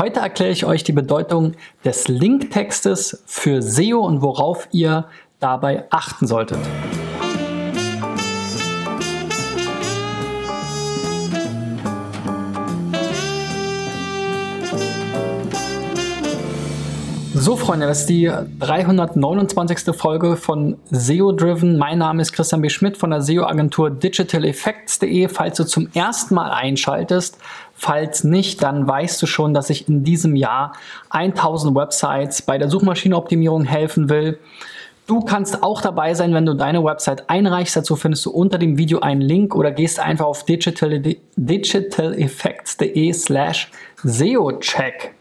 Heute erkläre ich euch die Bedeutung des Linktextes für SEO und worauf ihr dabei achten solltet. So, Freunde, das ist die 329. Folge von SEO Driven. Mein Name ist Christian B. Schmidt von der SEO-Agentur digitaleffects.de. Falls du zum ersten Mal einschaltest, falls nicht, dann weißt du schon, dass ich in diesem Jahr 1000 Websites bei der Suchmaschinenoptimierung helfen will. Du kannst auch dabei sein, wenn du deine Website einreichst. Dazu findest du unter dem Video einen Link oder gehst einfach auf digital, digitaleffects.de slash SEO-Check.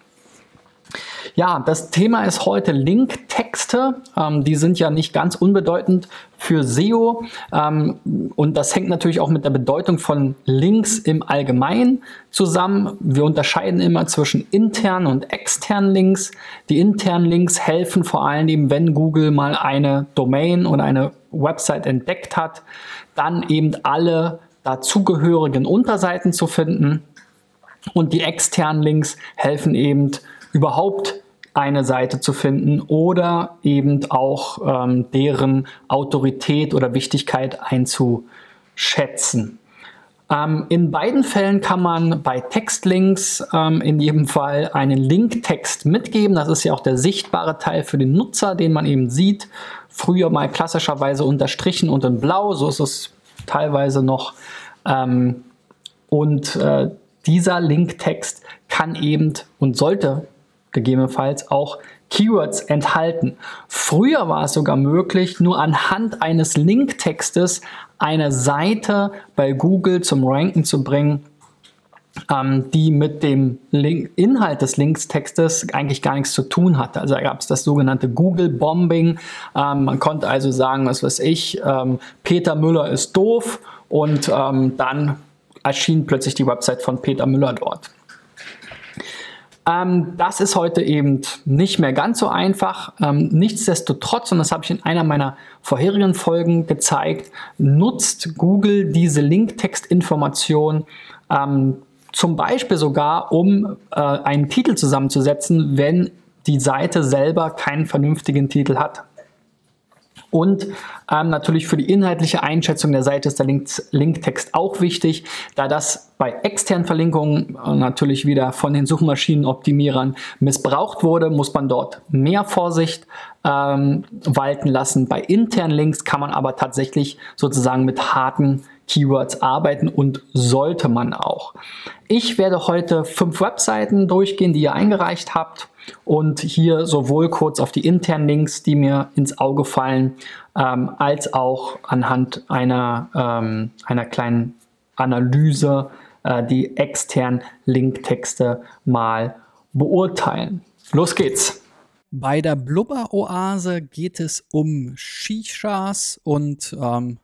Ja, das Thema ist heute Linktexte. Ähm, die sind ja nicht ganz unbedeutend für SEO. Ähm, und das hängt natürlich auch mit der Bedeutung von Links im Allgemeinen zusammen. Wir unterscheiden immer zwischen internen und externen Links. Die internen Links helfen vor allem eben, wenn Google mal eine Domain oder eine Website entdeckt hat, dann eben alle dazugehörigen Unterseiten zu finden. Und die externen Links helfen eben überhaupt eine Seite zu finden oder eben auch ähm, deren Autorität oder Wichtigkeit einzuschätzen. Ähm, in beiden Fällen kann man bei Textlinks ähm, in jedem Fall einen Linktext mitgeben. Das ist ja auch der sichtbare Teil für den Nutzer, den man eben sieht. Früher mal klassischerweise unterstrichen und in blau, so ist es teilweise noch. Ähm, und äh, dieser Linktext kann eben und sollte gegebenenfalls auch Keywords enthalten. Früher war es sogar möglich, nur anhand eines Linktextes eine Seite bei Google zum Ranken zu bringen, ähm, die mit dem Link Inhalt des Linkstextes eigentlich gar nichts zu tun hatte. Also da gab es das sogenannte Google Bombing. Ähm, man konnte also sagen, was weiß ich, ähm, Peter Müller ist doof und ähm, dann erschien plötzlich die Website von Peter Müller dort. Ähm, das ist heute eben nicht mehr ganz so einfach. Ähm, nichtsdestotrotz, und das habe ich in einer meiner vorherigen Folgen gezeigt, nutzt Google diese Linktextinformation ähm, zum Beispiel sogar, um äh, einen Titel zusammenzusetzen, wenn die Seite selber keinen vernünftigen Titel hat. Und ähm, natürlich für die inhaltliche Einschätzung der Seite ist der Link Linktext auch wichtig, da das bei externen Verlinkungen äh, natürlich wieder von den Suchmaschinenoptimierern missbraucht wurde, muss man dort mehr Vorsicht ähm, walten lassen. Bei internen Links kann man aber tatsächlich sozusagen mit harten Keywords arbeiten und sollte man auch. Ich werde heute fünf Webseiten durchgehen, die ihr eingereicht habt und hier sowohl kurz auf die internen Links, die mir ins Auge fallen, ähm, als auch anhand einer, ähm, einer kleinen Analyse äh, die externen Linktexte mal beurteilen. Los geht's! Bei der Blubber-Oase geht es um Shishas und ähm,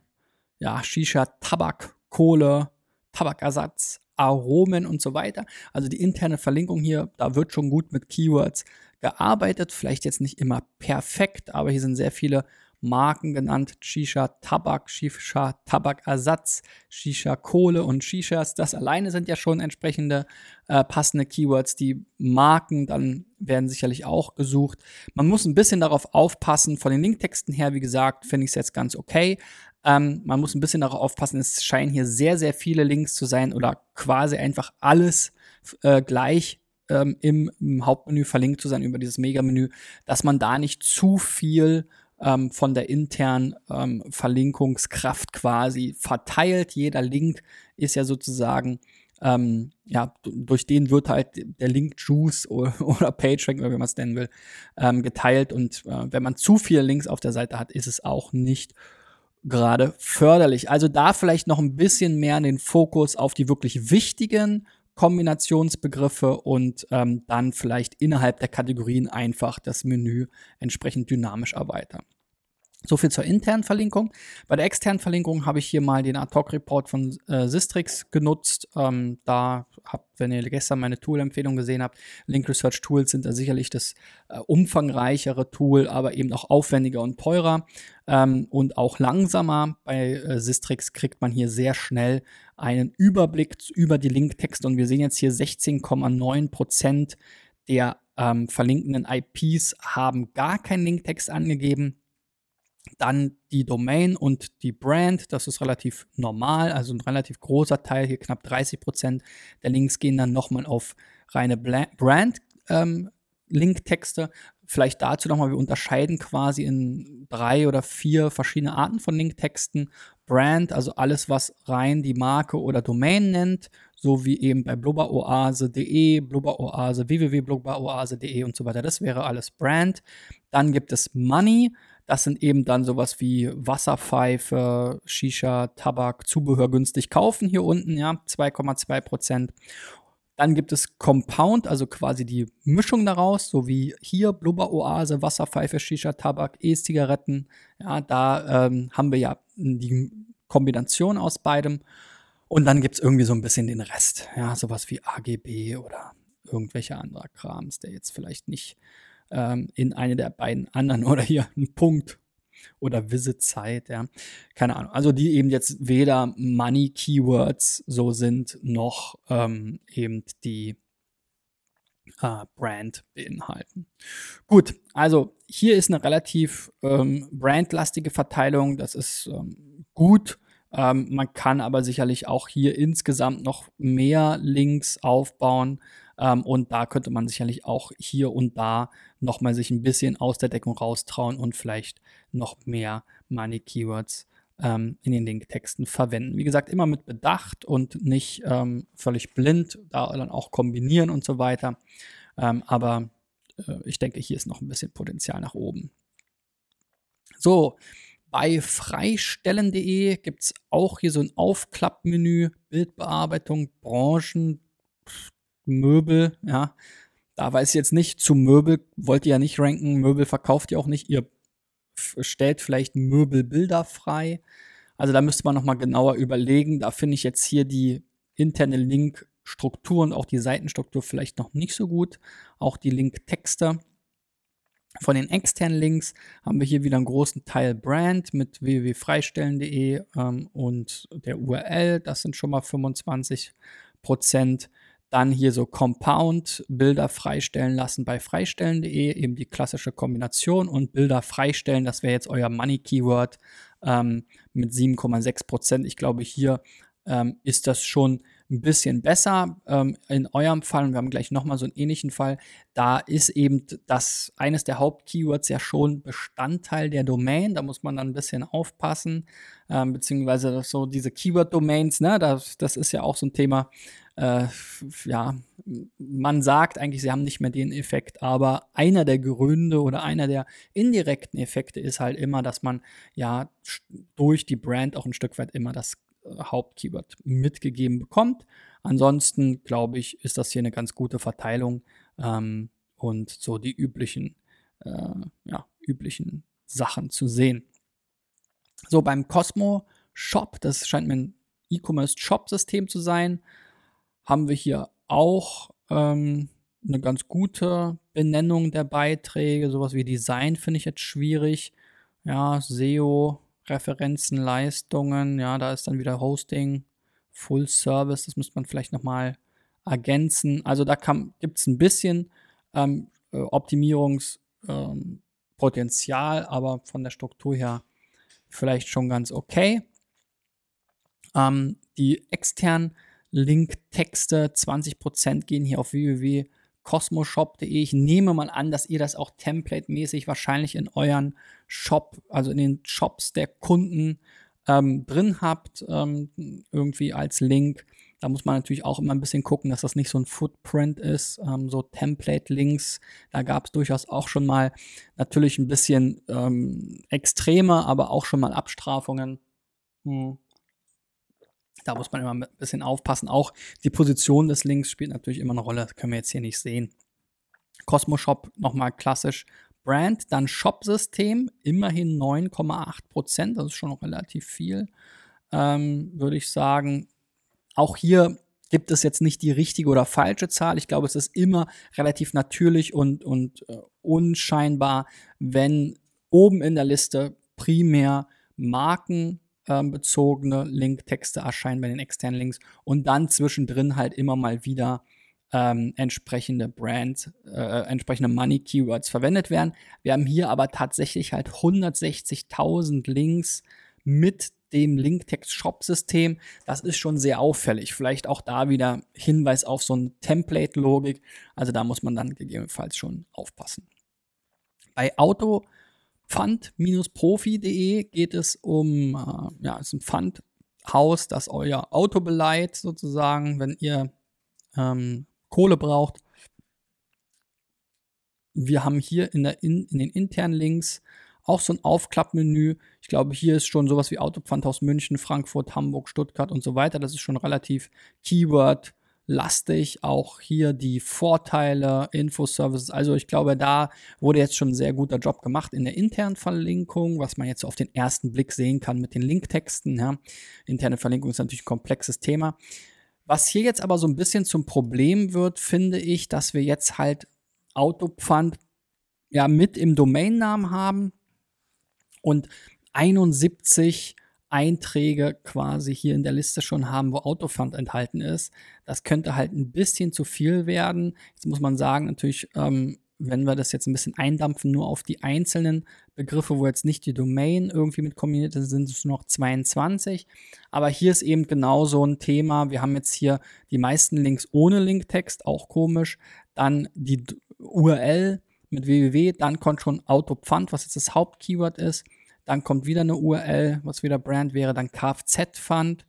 ja, Shisha, Tabak, Kohle, Tabakersatz, Aromen und so weiter. Also die interne Verlinkung hier, da wird schon gut mit Keywords gearbeitet. Vielleicht jetzt nicht immer perfekt, aber hier sind sehr viele Marken genannt. Shisha Tabak, Shisha Tabakersatz, Shisha Kohle und Shishas. Das alleine sind ja schon entsprechende äh, passende Keywords. Die Marken dann werden sicherlich auch gesucht. Man muss ein bisschen darauf aufpassen. Von den Linktexten her, wie gesagt, finde ich es jetzt ganz okay. Ähm, man muss ein bisschen darauf aufpassen, es scheinen hier sehr, sehr viele Links zu sein oder quasi einfach alles äh, gleich ähm, im, im, Hauptmenü verlinkt zu sein über dieses Megamenü, dass man da nicht zu viel ähm, von der internen ähm, Verlinkungskraft quasi verteilt. Jeder Link ist ja sozusagen ähm, ja, durch den wird halt der Link Juice oder, oder PageRank, oder wie man es nennen will, ähm, geteilt. Und äh, wenn man zu viele Links auf der Seite hat, ist es auch nicht gerade förderlich. Also da vielleicht noch ein bisschen mehr den Fokus auf die wirklich wichtigen Kombinationsbegriffe und ähm, dann vielleicht innerhalb der Kategorien einfach das Menü entsprechend dynamisch erweitern. So viel zur internen Verlinkung. Bei der externen Verlinkung habe ich hier mal den Ad-Hoc-Report von äh, Sistrix genutzt. Ähm, da habt, wenn ihr gestern meine Tool-Empfehlung gesehen habt, Link Research Tools sind da sicherlich das äh, umfangreichere Tool, aber eben auch aufwendiger und teurer ähm, und auch langsamer. Bei äh, Sistrix kriegt man hier sehr schnell einen Überblick über die Linktexte und wir sehen jetzt hier 16,9 Prozent der ähm, verlinkenden IPs haben gar keinen Linktext angegeben. Dann die Domain und die Brand, das ist relativ normal, also ein relativ großer Teil, hier knapp 30 Prozent der Links gehen dann nochmal auf reine Brand. Ähm. Vielleicht dazu nochmal, wir unterscheiden quasi in drei oder vier verschiedene Arten von Linktexten. Brand, also alles, was rein die Marke oder Domain nennt, so wie eben bei blubberoase.de, blubberoase, www.blubberoase.de und so weiter. Das wäre alles Brand. Dann gibt es Money. Das sind eben dann sowas wie Wasserpfeife, Shisha, Tabak, Zubehör günstig kaufen hier unten, ja, 2,2 Prozent. Dann gibt es Compound, also quasi die Mischung daraus, so wie hier Blubberoase, Wasserpfeife, Shisha, Tabak, E-Zigaretten. Ja, da ähm, haben wir ja die Kombination aus beidem. Und dann gibt es irgendwie so ein bisschen den Rest. Ja, sowas wie AGB oder irgendwelche anderer Krams, der jetzt vielleicht nicht ähm, in eine der beiden anderen oder hier ein Punkt oder Visitzeit, ja. Keine Ahnung. Also die eben jetzt weder Money Keywords so sind, noch ähm, eben die äh, Brand beinhalten. Gut, also hier ist eine relativ ähm, brandlastige Verteilung. Das ist ähm, gut. Ähm, man kann aber sicherlich auch hier insgesamt noch mehr Links aufbauen. Ähm, und da könnte man sicherlich auch hier und da nochmal sich ein bisschen aus der Deckung raustrauen und vielleicht noch mehr Money Keywords ähm, in den Linktexten verwenden. Wie gesagt, immer mit Bedacht und nicht ähm, völlig blind, da dann auch kombinieren und so weiter. Ähm, aber äh, ich denke, hier ist noch ein bisschen Potenzial nach oben. So, bei freistellen.de gibt es auch hier so ein Aufklappmenü, Bildbearbeitung, Branchen, Möbel, ja. Da weiß ich jetzt nicht, zu Möbel wollt ihr ja nicht ranken, Möbel verkauft ihr auch nicht, ihr stellt vielleicht Möbelbilder frei. Also da müsste man nochmal genauer überlegen. Da finde ich jetzt hier die interne Link-Struktur und auch die Seitenstruktur vielleicht noch nicht so gut. Auch die Link-Texte. Von den externen Links haben wir hier wieder einen großen Teil Brand mit www.freistellen.de ähm, und der URL. Das sind schon mal 25 Prozent. Dann hier so Compound, Bilder freistellen lassen bei freistellen.de, eben die klassische Kombination und Bilder freistellen, das wäre jetzt euer Money Keyword ähm, mit 7,6 Prozent. Ich glaube, hier ähm, ist das schon ein bisschen besser. Ähm, in eurem Fall, und wir haben gleich nochmal so einen ähnlichen Fall, da ist eben das eines der Hauptkeywords ja schon Bestandteil der Domain. Da muss man dann ein bisschen aufpassen, ähm, beziehungsweise so diese Keyword-Domains, ne, das, das ist ja auch so ein Thema, äh, ja, man sagt eigentlich, sie haben nicht mehr den Effekt, aber einer der Gründe oder einer der indirekten Effekte ist halt immer, dass man ja durch die Brand auch ein Stück weit immer das Hauptkeyword mitgegeben bekommt. Ansonsten glaube ich, ist das hier eine ganz gute Verteilung ähm, und so die üblichen, äh, ja, üblichen Sachen zu sehen. So beim Cosmo Shop, das scheint mir ein E-Commerce Shop System zu sein haben wir hier auch ähm, eine ganz gute Benennung der Beiträge. Sowas wie Design finde ich jetzt schwierig. Ja, SEO, Referenzen, Leistungen. Ja, da ist dann wieder Hosting, Full Service. Das müsste man vielleicht nochmal ergänzen. Also da gibt es ein bisschen ähm, äh, Optimierungspotenzial, ähm, aber von der Struktur her vielleicht schon ganz okay. Ähm, die externen Linktexte, 20% gehen hier auf www.cosmoshop.de. Ich nehme mal an, dass ihr das auch template-mäßig wahrscheinlich in euren Shop, also in den Shops der Kunden ähm, drin habt, ähm, irgendwie als Link. Da muss man natürlich auch immer ein bisschen gucken, dass das nicht so ein Footprint ist, ähm, so Template-Links. Da gab es durchaus auch schon mal natürlich ein bisschen ähm, extremer, aber auch schon mal Abstrafungen. Hm. Da muss man immer ein bisschen aufpassen. Auch die Position des Links spielt natürlich immer eine Rolle. Das können wir jetzt hier nicht sehen. Cosmo Shop nochmal klassisch Brand, dann Shop-System, immerhin 9,8 Prozent, das ist schon relativ viel, ähm, würde ich sagen. Auch hier gibt es jetzt nicht die richtige oder falsche Zahl. Ich glaube, es ist immer relativ natürlich und, und äh, unscheinbar, wenn oben in der Liste primär markenbezogene ähm, Linktexte erscheinen bei den externen Links und dann zwischendrin halt immer mal wieder ähm, entsprechende Brand, äh, entsprechende Money Keywords verwendet werden. Wir haben hier aber tatsächlich halt 160.000 Links mit dem Linktext-Shop-System. Das ist schon sehr auffällig. Vielleicht auch da wieder Hinweis auf so eine Template-Logik. Also da muss man dann gegebenenfalls schon aufpassen. Bei autopfand-profi.de geht es um, äh, ja, es ist ein Pfandhaus, das euer Auto beleiht sozusagen, wenn ihr ähm, Kohle braucht. Wir haben hier in, der in, in den internen Links auch so ein Aufklappmenü. Ich glaube, hier ist schon sowas wie Autopfandhaus München, Frankfurt, Hamburg, Stuttgart und so weiter. Das ist schon relativ Keyword lastig. Auch hier die Vorteile, Infoservices. Also ich glaube, da wurde jetzt schon ein sehr guter Job gemacht in der internen Verlinkung, was man jetzt auf den ersten Blick sehen kann mit den Linktexten. Ja. Interne Verlinkung ist natürlich ein komplexes Thema. Was hier jetzt aber so ein bisschen zum Problem wird, finde ich, dass wir jetzt halt Autopfand ja mit im Domainnamen haben und 71 Einträge quasi hier in der Liste schon haben, wo Autopfand enthalten ist. Das könnte halt ein bisschen zu viel werden. Jetzt muss man sagen, natürlich ähm, wenn wir das jetzt ein bisschen eindampfen, nur auf die einzelnen Begriffe, wo jetzt nicht die Domain irgendwie mit kombiniert ist, sind es nur noch 22. Aber hier ist eben genau so ein Thema. Wir haben jetzt hier die meisten Links ohne Linktext, auch komisch. Dann die URL mit www, dann kommt schon Autopfand, was jetzt das Hauptkeyword ist. Dann kommt wieder eine URL, was wieder Brand wäre, dann Kfz-Fund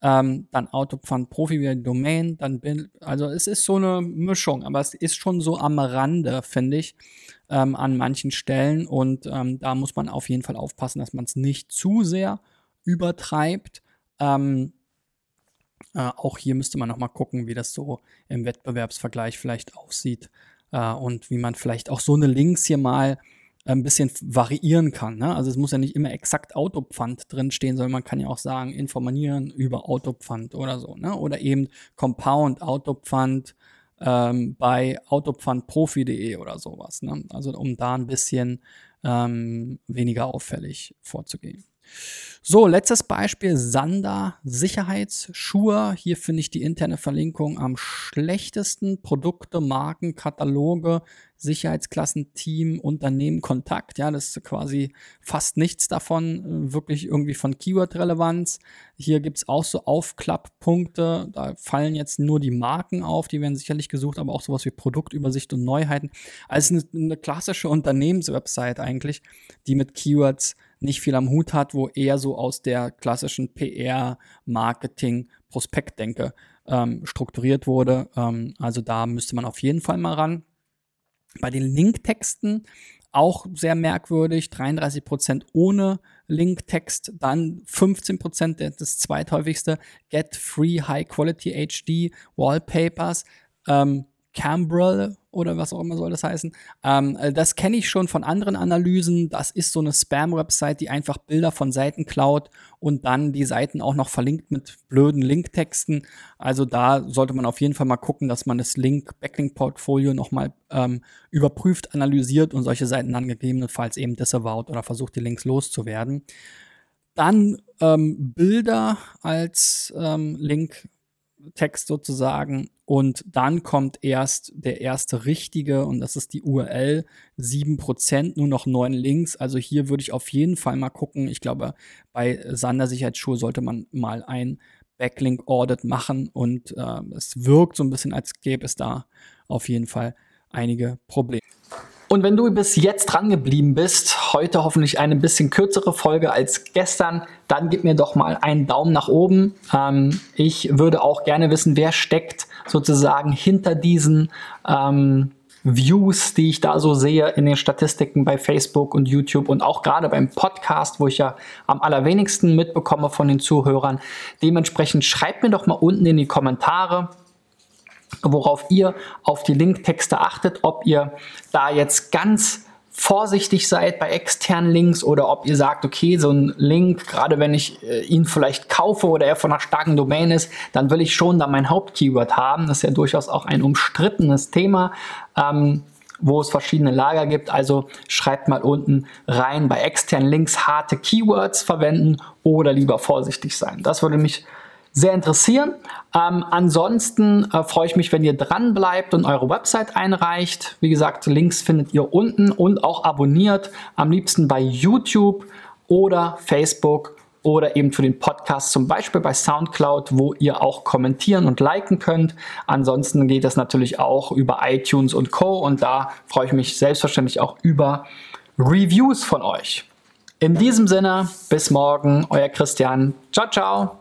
ähm, dann Autopfand Profi wieder Domain, dann bin, also es ist so eine Mischung, aber es ist schon so am Rande, finde ich, ähm, an manchen Stellen und ähm, da muss man auf jeden Fall aufpassen, dass man es nicht zu sehr übertreibt. Ähm, äh, auch hier müsste man noch mal gucken, wie das so im Wettbewerbsvergleich vielleicht aussieht äh, und wie man vielleicht auch so eine Links hier mal ein bisschen variieren kann. Ne? Also es muss ja nicht immer exakt Autopfand drinstehen, sondern man kann ja auch sagen, informieren über Autopfand oder so. Ne? Oder eben Compound Autopfand ähm, bei autopfandprofi.de oder sowas. Ne? Also um da ein bisschen ähm, weniger auffällig vorzugehen. So, letztes Beispiel, Sander Sicherheitsschuhe. Hier finde ich die interne Verlinkung am schlechtesten. Produkte, Marken, Kataloge, Sicherheitsklassen, Team, Unternehmen, Kontakt. Ja, das ist quasi fast nichts davon, äh, wirklich irgendwie von Keyword-Relevanz. Hier gibt es auch so Aufklapppunkte. Da fallen jetzt nur die Marken auf, die werden sicherlich gesucht, aber auch sowas wie Produktübersicht und Neuheiten. Also eine, eine klassische Unternehmenswebsite eigentlich, die mit Keywords nicht viel am Hut hat, wo eher so aus der klassischen PR, Marketing, Prospektdenke ähm, strukturiert wurde. Ähm, also da müsste man auf jeden Fall mal ran. Bei den Linktexten auch sehr merkwürdig, 33% ohne Linktext, dann 15% das zweithäufigste, Get Free High Quality HD Wallpapers, ähm, Cambrel oder was auch immer soll das heißen. Ähm, äh, das kenne ich schon von anderen Analysen. Das ist so eine Spam-Website, die einfach Bilder von Seiten klaut und dann die Seiten auch noch verlinkt mit blöden Linktexten. Also da sollte man auf jeden Fall mal gucken, dass man das Link, Backlink-Portfolio nochmal ähm, überprüft, analysiert und solche Seiten dann gegebenenfalls eben disavowed oder versucht, die Links loszuwerden. Dann ähm, Bilder als ähm, Link Text sozusagen und dann kommt erst der erste richtige und das ist die URL 7%, nur noch 9 Links. Also hier würde ich auf jeden Fall mal gucken. Ich glaube, bei Sander Sicherheitsschuhe sollte man mal ein Backlink Audit machen und äh, es wirkt so ein bisschen, als gäbe es da auf jeden Fall einige Probleme. Und wenn du bis jetzt dran geblieben bist, heute hoffentlich eine bisschen kürzere Folge als gestern, dann gib mir doch mal einen Daumen nach oben. Ähm, ich würde auch gerne wissen, wer steckt sozusagen hinter diesen ähm, Views, die ich da so sehe in den Statistiken bei Facebook und YouTube und auch gerade beim Podcast, wo ich ja am allerwenigsten mitbekomme von den Zuhörern. Dementsprechend schreibt mir doch mal unten in die Kommentare, worauf ihr auf die Linktexte achtet, ob ihr da jetzt ganz vorsichtig seid bei externen Links oder ob ihr sagt, okay, so ein Link, gerade wenn ich äh, ihn vielleicht kaufe oder er von einer starken Domain ist, dann will ich schon da mein Hauptkeyword haben. Das ist ja durchaus auch ein umstrittenes Thema. Ähm, wo es verschiedene Lager gibt. Also schreibt mal unten rein bei externen Links harte Keywords verwenden oder lieber vorsichtig sein. Das würde mich sehr interessieren. Ähm, ansonsten äh, freue ich mich, wenn ihr dran bleibt und eure Website einreicht. Wie gesagt, Links findet ihr unten und auch abonniert. Am liebsten bei YouTube oder Facebook oder eben für den Podcast zum Beispiel bei SoundCloud, wo ihr auch kommentieren und liken könnt. Ansonsten geht das natürlich auch über iTunes und Co. Und da freue ich mich selbstverständlich auch über Reviews von euch. In diesem Sinne, bis morgen, euer Christian. Ciao, ciao.